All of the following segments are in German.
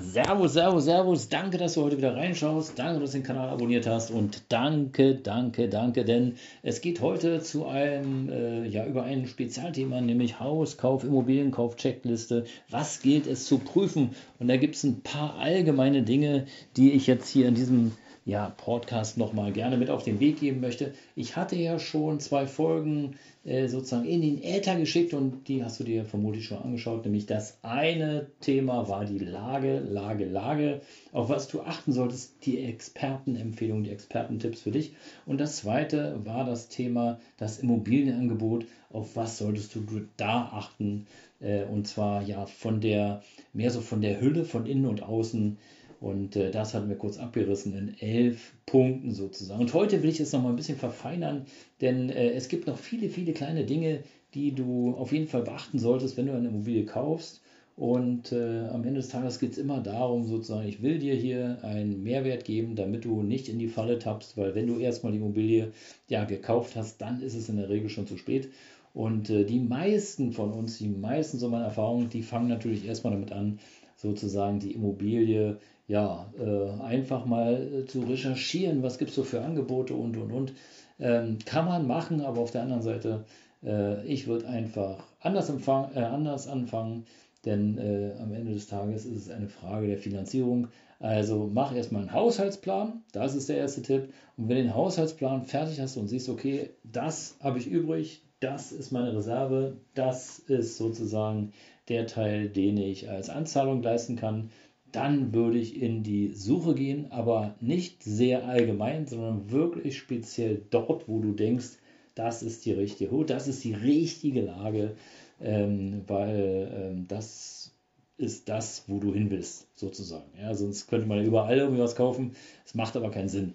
Servus, Servus, Servus. Danke, dass du heute wieder reinschaust. Danke, dass du den Kanal abonniert hast. Und danke, danke, danke, denn es geht heute zu einem, äh, ja, über ein Spezialthema, nämlich Hauskauf, Immobilienkauf, Checkliste. Was gilt es zu prüfen? Und da gibt es ein paar allgemeine Dinge, die ich jetzt hier in diesem ja, Podcast nochmal gerne mit auf den Weg geben möchte. Ich hatte ja schon zwei Folgen äh, sozusagen in den Äther geschickt und die hast du dir vermutlich schon angeschaut. Nämlich das eine Thema war die Lage, Lage, Lage, auf was du achten solltest, die Expertenempfehlungen, die Expertentipps für dich. Und das zweite war das Thema das Immobilienangebot, auf was solltest du da achten. Äh, und zwar ja von der, mehr so von der Hülle, von innen und außen und äh, das hatten wir kurz abgerissen in elf Punkten sozusagen. Und heute will ich es nochmal ein bisschen verfeinern, denn äh, es gibt noch viele, viele kleine Dinge, die du auf jeden Fall beachten solltest, wenn du eine Immobilie kaufst. Und äh, am Ende des Tages geht es immer darum, sozusagen, ich will dir hier einen Mehrwert geben, damit du nicht in die Falle tappst, weil wenn du erstmal die Immobilie ja, gekauft hast, dann ist es in der Regel schon zu spät. Und äh, die meisten von uns, die meisten so meiner Erfahrungen, die fangen natürlich erstmal damit an, sozusagen die Immobilie ja, äh, einfach mal äh, zu recherchieren, was gibt es so für Angebote und und und. Ähm, kann man machen, aber auf der anderen Seite, äh, ich würde einfach anders, empfang, äh, anders anfangen, denn äh, am Ende des Tages ist es eine Frage der Finanzierung. Also mach erstmal einen Haushaltsplan, das ist der erste Tipp. Und wenn du den Haushaltsplan fertig hast und siehst, okay, das habe ich übrig, das ist meine Reserve, das ist sozusagen der Teil, den ich als Anzahlung leisten kann, dann würde ich in die Suche gehen, aber nicht sehr allgemein, sondern wirklich speziell dort, wo du denkst, das ist die richtige Hut, das ist die richtige Lage, ähm, weil ähm, das ist das, wo du hin willst, sozusagen. Ja, sonst könnte man überall irgendwie was kaufen, es macht aber keinen Sinn.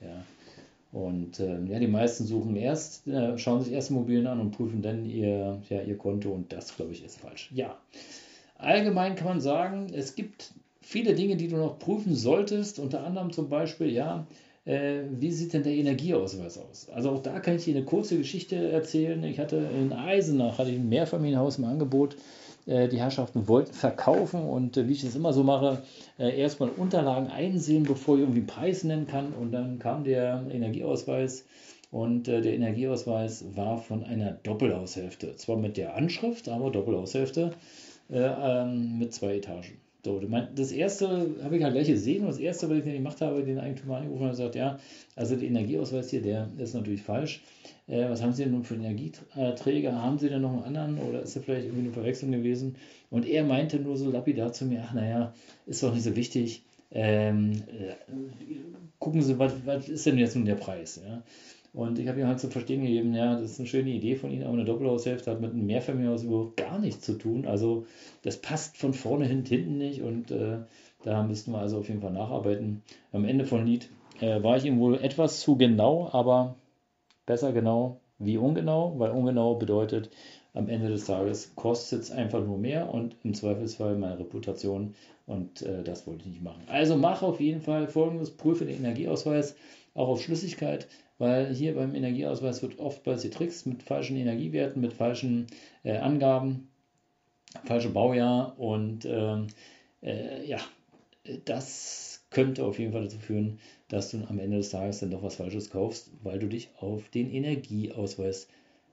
Ja. Und äh, ja, die meisten suchen erst, äh, schauen sich erst Immobilien an und prüfen dann ihr, ja, ihr Konto und das, glaube ich, ist falsch. Ja, allgemein kann man sagen, es gibt viele Dinge, die du noch prüfen solltest, unter anderem zum Beispiel, ja, äh, wie sieht denn der Energieausweis aus? Also auch da kann ich dir eine kurze Geschichte erzählen. Ich hatte in Eisenach hatte ich ein Mehrfamilienhaus im Angebot. Äh, die Herrschaften wollten verkaufen und äh, wie ich das immer so mache, äh, erstmal Unterlagen einsehen, bevor ich irgendwie einen Preis nennen kann. Und dann kam der Energieausweis und der Energieausweis war von einer Doppelhaushälfte. Zwar mit der Anschrift, aber Doppelhaushälfte äh, ähm, mit zwei Etagen. So, das erste habe ich halt gleich gesehen und das erste, was ich dann gemacht habe, den Eigentümer angerufen und gesagt, ja, also der Energieausweis hier, der ist natürlich falsch. Äh, was haben Sie denn nun für Energieträger? Haben Sie denn noch einen anderen oder ist da vielleicht irgendwie eine Verwechslung gewesen? Und er meinte nur so lapidar zu mir, ach naja, ist doch nicht so wichtig. Ähm, äh, gucken Sie, was, was ist denn jetzt nun der Preis? Ja? Und ich habe ihm halt zu verstehen gegeben, ja, das ist eine schöne Idee von Ihnen, aber eine Doppelhaushälfte hat mit einem Mehrfamilienhaus überhaupt gar nichts zu tun. Also das passt von vorne hin hinten nicht und äh, da müssten wir also auf jeden Fall nacharbeiten. Am Ende von Lied äh, war ich ihm wohl etwas zu genau, aber besser genau wie ungenau, weil ungenau bedeutet, am Ende des Tages kostet es einfach nur mehr und im Zweifelsfall meine Reputation und äh, das wollte ich nicht machen. Also mache auf jeden Fall folgendes, prüfe den Energieausweis auch auf Schlüssigkeit, weil hier beim Energieausweis wird oftmals getrickst mit falschen Energiewerten, mit falschen äh, Angaben, falsche Baujahr und ähm, äh, ja, das könnte auf jeden Fall dazu führen, dass du am Ende des Tages dann doch was Falsches kaufst, weil du dich auf den Energieausweis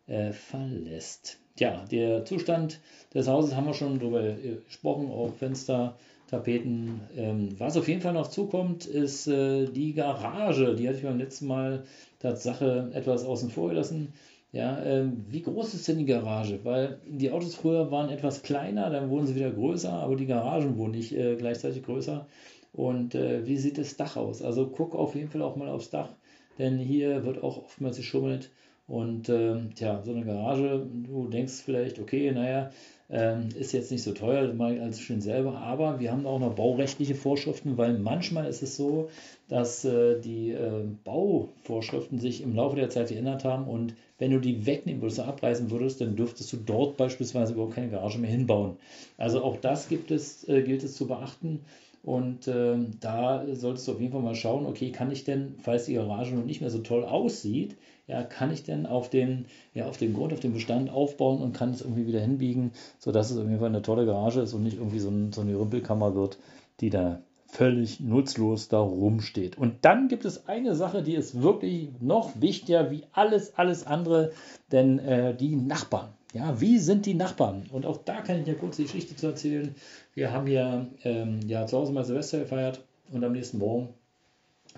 äh, verlässt. Ja, der Zustand des Hauses haben wir schon darüber äh, gesprochen, auch Fenster, Tapeten. Ähm, was auf jeden Fall noch zukommt, ist äh, die Garage. Die hatte ich beim letzten Mal Tatsache etwas außen vor gelassen. Ja, ähm, wie groß ist denn die Garage? Weil die Autos früher waren etwas kleiner, dann wurden sie wieder größer, aber die Garagen wurden nicht äh, gleichzeitig größer. Und äh, wie sieht das Dach aus? Also guck auf jeden Fall auch mal aufs Dach, denn hier wird auch oftmals geschummelt Und äh, tja, so eine Garage, du denkst vielleicht, okay, naja, ähm, ist jetzt nicht so teuer, mal als schön selber, aber wir haben auch noch baurechtliche Vorschriften, weil manchmal ist es so, dass äh, die äh, Bauvorschriften sich im Laufe der Zeit geändert haben und wenn du die wegnehmen würdest, abreißen würdest, dann dürftest du dort beispielsweise überhaupt keine Garage mehr hinbauen. Also auch das gibt es, äh, gilt es zu beachten. Und äh, da solltest du auf jeden Fall mal schauen, okay, kann ich denn, falls die Garage noch nicht mehr so toll aussieht, ja, kann ich denn auf den, ja, auf den Grund, auf den Bestand aufbauen und kann es irgendwie wieder hinbiegen, sodass es auf jeden Fall eine tolle Garage ist und nicht irgendwie so, ein, so eine Rümpelkammer wird, die da völlig nutzlos da rumsteht. Und dann gibt es eine Sache, die ist wirklich noch wichtiger wie alles, alles andere, denn äh, die Nachbarn. Ja, wie sind die Nachbarn? Und auch da kann ich ja kurz die Geschichte zu erzählen. Wir haben ja, ähm, ja zu Hause mal Silvester gefeiert und am nächsten Morgen,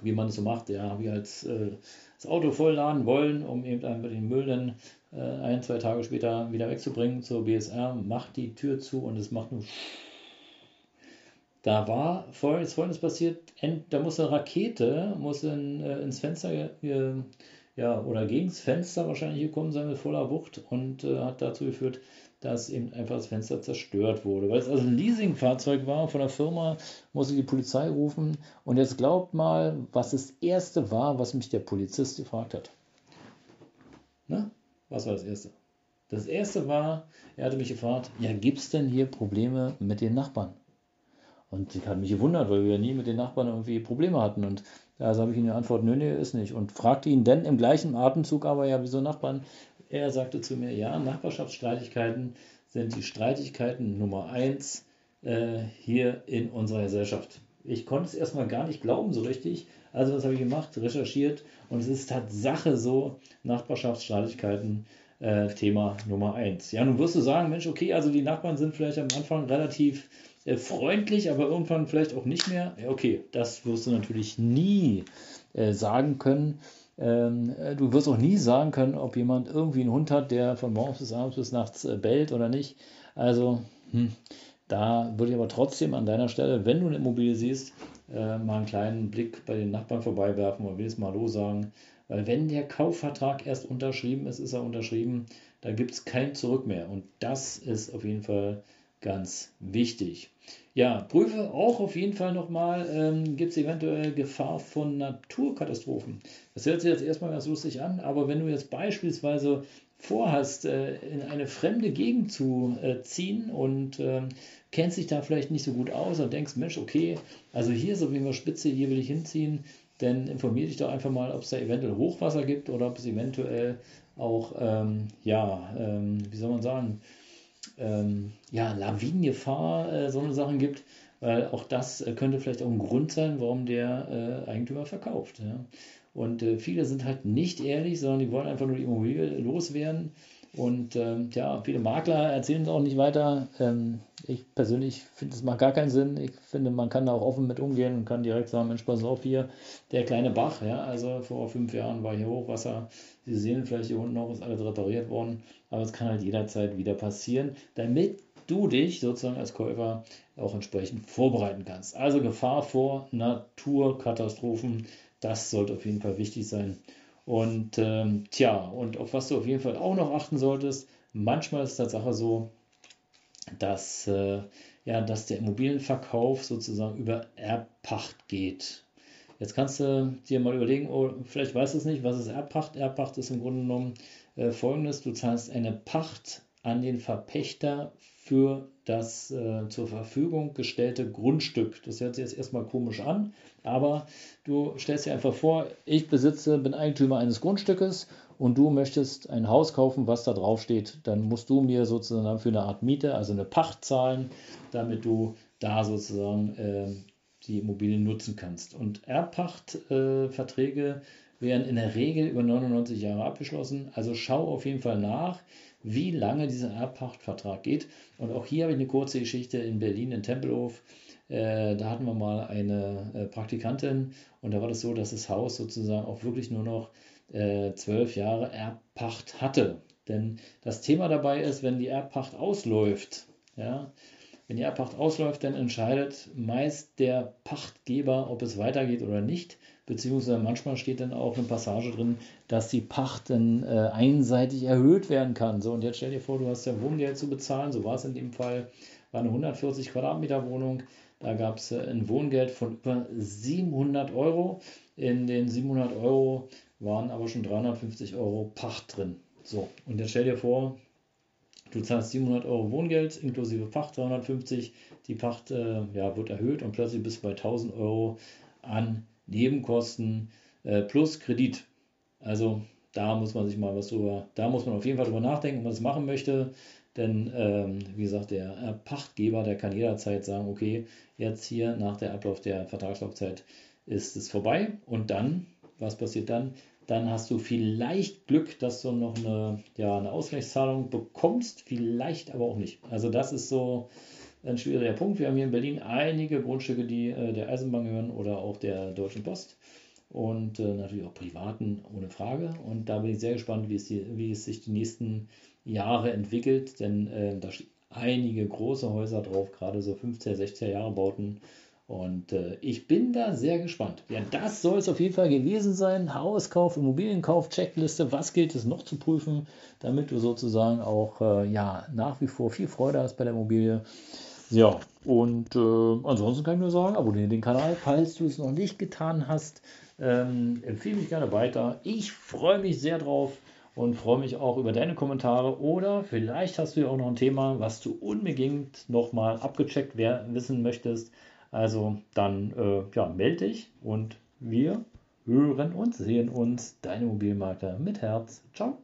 wie man es so macht, ja, ich als äh, das Auto vollladen wollen, um eben einfach den Müll dann äh, ein, zwei Tage später wieder wegzubringen zur BSR, macht die Tür zu und es macht nur da war folgendes, folgendes passiert, da muss eine Rakete muss in, äh, ins Fenster ja, oder gegen das Fenster wahrscheinlich gekommen sein mit voller Wucht und äh, hat dazu geführt, dass eben einfach das Fenster zerstört wurde. Weil es also ein Leasingfahrzeug war von der Firma, musste die Polizei rufen. Und jetzt glaubt mal, was das erste war, was mich der Polizist gefragt hat. Na, was war das erste? Das erste war, er hatte mich gefragt, ja, gibt es denn hier Probleme mit den Nachbarn? Und ich hatte mich gewundert, weil wir ja nie mit den Nachbarn irgendwie Probleme hatten. Und also habe ich ihm geantwortet, nö, nö, ist nicht. Und fragte ihn dann im gleichen Atemzug aber, ja, wieso Nachbarn? Er sagte zu mir, ja, Nachbarschaftsstreitigkeiten sind die Streitigkeiten Nummer eins äh, hier in unserer Gesellschaft. Ich konnte es erstmal gar nicht glauben so richtig. Also was habe ich gemacht? Recherchiert und es ist Tatsache so, Nachbarschaftsstreitigkeiten äh, Thema Nummer eins. Ja, nun wirst du sagen, Mensch, okay, also die Nachbarn sind vielleicht am Anfang relativ äh, freundlich, aber irgendwann vielleicht auch nicht mehr. Ja, okay, das wirst du natürlich nie äh, sagen können. Ähm, äh, du wirst auch nie sagen können, ob jemand irgendwie einen Hund hat, der von morgens bis abends bis nachts äh, bellt oder nicht. Also, hm, da würde ich aber trotzdem an deiner Stelle, wenn du eine Immobilie siehst, äh, mal einen kleinen Blick bei den Nachbarn vorbeiwerfen und wenigstens mal Hallo sagen. Weil wenn der Kaufvertrag erst unterschrieben ist, ist er unterschrieben. Da gibt es kein Zurück mehr. Und das ist auf jeden Fall ganz wichtig. Ja, prüfe auch auf jeden Fall nochmal, ähm, gibt es eventuell Gefahr von Naturkatastrophen. Das hört sich jetzt erstmal ganz lustig an, aber wenn du jetzt beispielsweise vorhast, äh, in eine fremde Gegend zu äh, ziehen und äh, kennst dich da vielleicht nicht so gut aus und denkst, Mensch, okay, also hier ist auf jeden Fall Spitze, hier will ich hinziehen, dann informier dich doch einfach mal, ob es da eventuell Hochwasser gibt oder ob es eventuell auch, ähm, ja, ähm, wie soll man sagen, ähm, ja, Lawinengefahr, äh, so eine Sachen gibt, weil auch das äh, könnte vielleicht auch ein Grund sein, warum der äh, Eigentümer verkauft. Ja. Und äh, viele sind halt nicht ehrlich, sondern die wollen einfach nur die Immobilie loswerden und ähm, ja, viele Makler erzählen es auch nicht weiter. Ähm, ich persönlich finde, es macht gar keinen Sinn. Ich finde, man kann da auch offen mit umgehen und kann direkt sagen, Mensch, pass auf hier, der kleine Bach, ja, also vor fünf Jahren war hier Hochwasser. Sie sehen vielleicht hier unten noch, ist alles repariert worden, aber es kann halt jederzeit wieder passieren, damit du dich sozusagen als Käufer auch entsprechend vorbereiten kannst. Also Gefahr vor Naturkatastrophen, das sollte auf jeden Fall wichtig sein. Und ähm, tja, und auf was du auf jeden Fall auch noch achten solltest, manchmal ist es Tatsache so, dass, äh, ja, dass der Immobilienverkauf sozusagen über Erbpacht geht. Jetzt kannst du dir mal überlegen, oh, vielleicht weißt du es nicht, was ist Erbpacht? Erbpacht ist im Grunde genommen äh, folgendes: Du zahlst eine Pacht an den Verpächter für das äh, zur Verfügung gestellte Grundstück. Das hört sich jetzt erstmal komisch an, aber du stellst dir einfach vor, ich besitze, bin Eigentümer eines Grundstückes und du möchtest ein Haus kaufen, was da drauf steht, dann musst du mir sozusagen für eine Art Miete, also eine Pacht zahlen, damit du da sozusagen äh, die Immobilie nutzen kannst. Und Erbpachtverträge äh, werden in der Regel über 99 Jahre abgeschlossen. Also schau auf jeden Fall nach, wie lange dieser Erbpachtvertrag geht. Und auch hier habe ich eine kurze Geschichte in Berlin, in Tempelhof. Äh, da hatten wir mal eine äh, Praktikantin und da war das so, dass das Haus sozusagen auch wirklich nur noch äh, zwölf Jahre Erbpacht hatte. Denn das Thema dabei ist, wenn die Erbpacht ausläuft, ja, Wenn die Erbpacht ausläuft, dann entscheidet meist der Pachtgeber, ob es weitergeht oder nicht. Beziehungsweise manchmal steht dann auch eine Passage drin, dass die Pacht dann äh, einseitig erhöht werden kann. So, und jetzt stell dir vor, du hast ja Wohngeld zu bezahlen. So war es in dem Fall. War eine 140 Quadratmeter Wohnung. Da gab es äh, ein Wohngeld von über 700 Euro. In den 700 Euro waren aber schon 350 Euro Pacht drin. So, und jetzt stell dir vor, du zahlst 700 Euro Wohngeld inklusive Pacht 350, die Pacht äh, ja, wird erhöht und plötzlich bist du bei 1000 Euro an Nebenkosten äh, plus Kredit. Also da muss man sich mal was drüber, da muss man auf jeden Fall drüber nachdenken, ob man das machen möchte. Denn, ähm, wie gesagt, der Pachtgeber, der kann jederzeit sagen, okay, jetzt hier nach der Ablauf der Vertragslaufzeit ist es vorbei. Und dann, was passiert dann? Dann hast du vielleicht Glück, dass du noch eine, ja, eine Ausgleichszahlung bekommst, vielleicht aber auch nicht. Also das ist so ein schwieriger Punkt. Wir haben hier in Berlin einige Grundstücke, die äh, der Eisenbahn gehören oder auch der Deutschen Post und äh, natürlich auch privaten ohne Frage. Und da bin ich sehr gespannt, wie es, die, wie es sich die nächsten Jahre entwickelt, denn äh, da stehen einige große Häuser drauf, gerade so 15er, 16er Jahre Bauten. Und äh, ich bin da sehr gespannt. Ja, das soll es auf jeden Fall gewesen sein. Hauskauf, Immobilienkauf, Checkliste. Was gilt es noch zu prüfen, damit du sozusagen auch äh, ja, nach wie vor viel Freude hast bei der Immobilie. Ja, und äh, ansonsten kann ich nur sagen, abonniere den Kanal, falls du es noch nicht getan hast. Ähm, empfehle mich gerne weiter. Ich freue mich sehr drauf und freue mich auch über deine Kommentare. Oder vielleicht hast du ja auch noch ein Thema, was du unbedingt nochmal abgecheckt wissen möchtest. Also dann äh, ja, melde dich und wir hören und sehen uns. Deine Mobilmarke mit Herz. Ciao.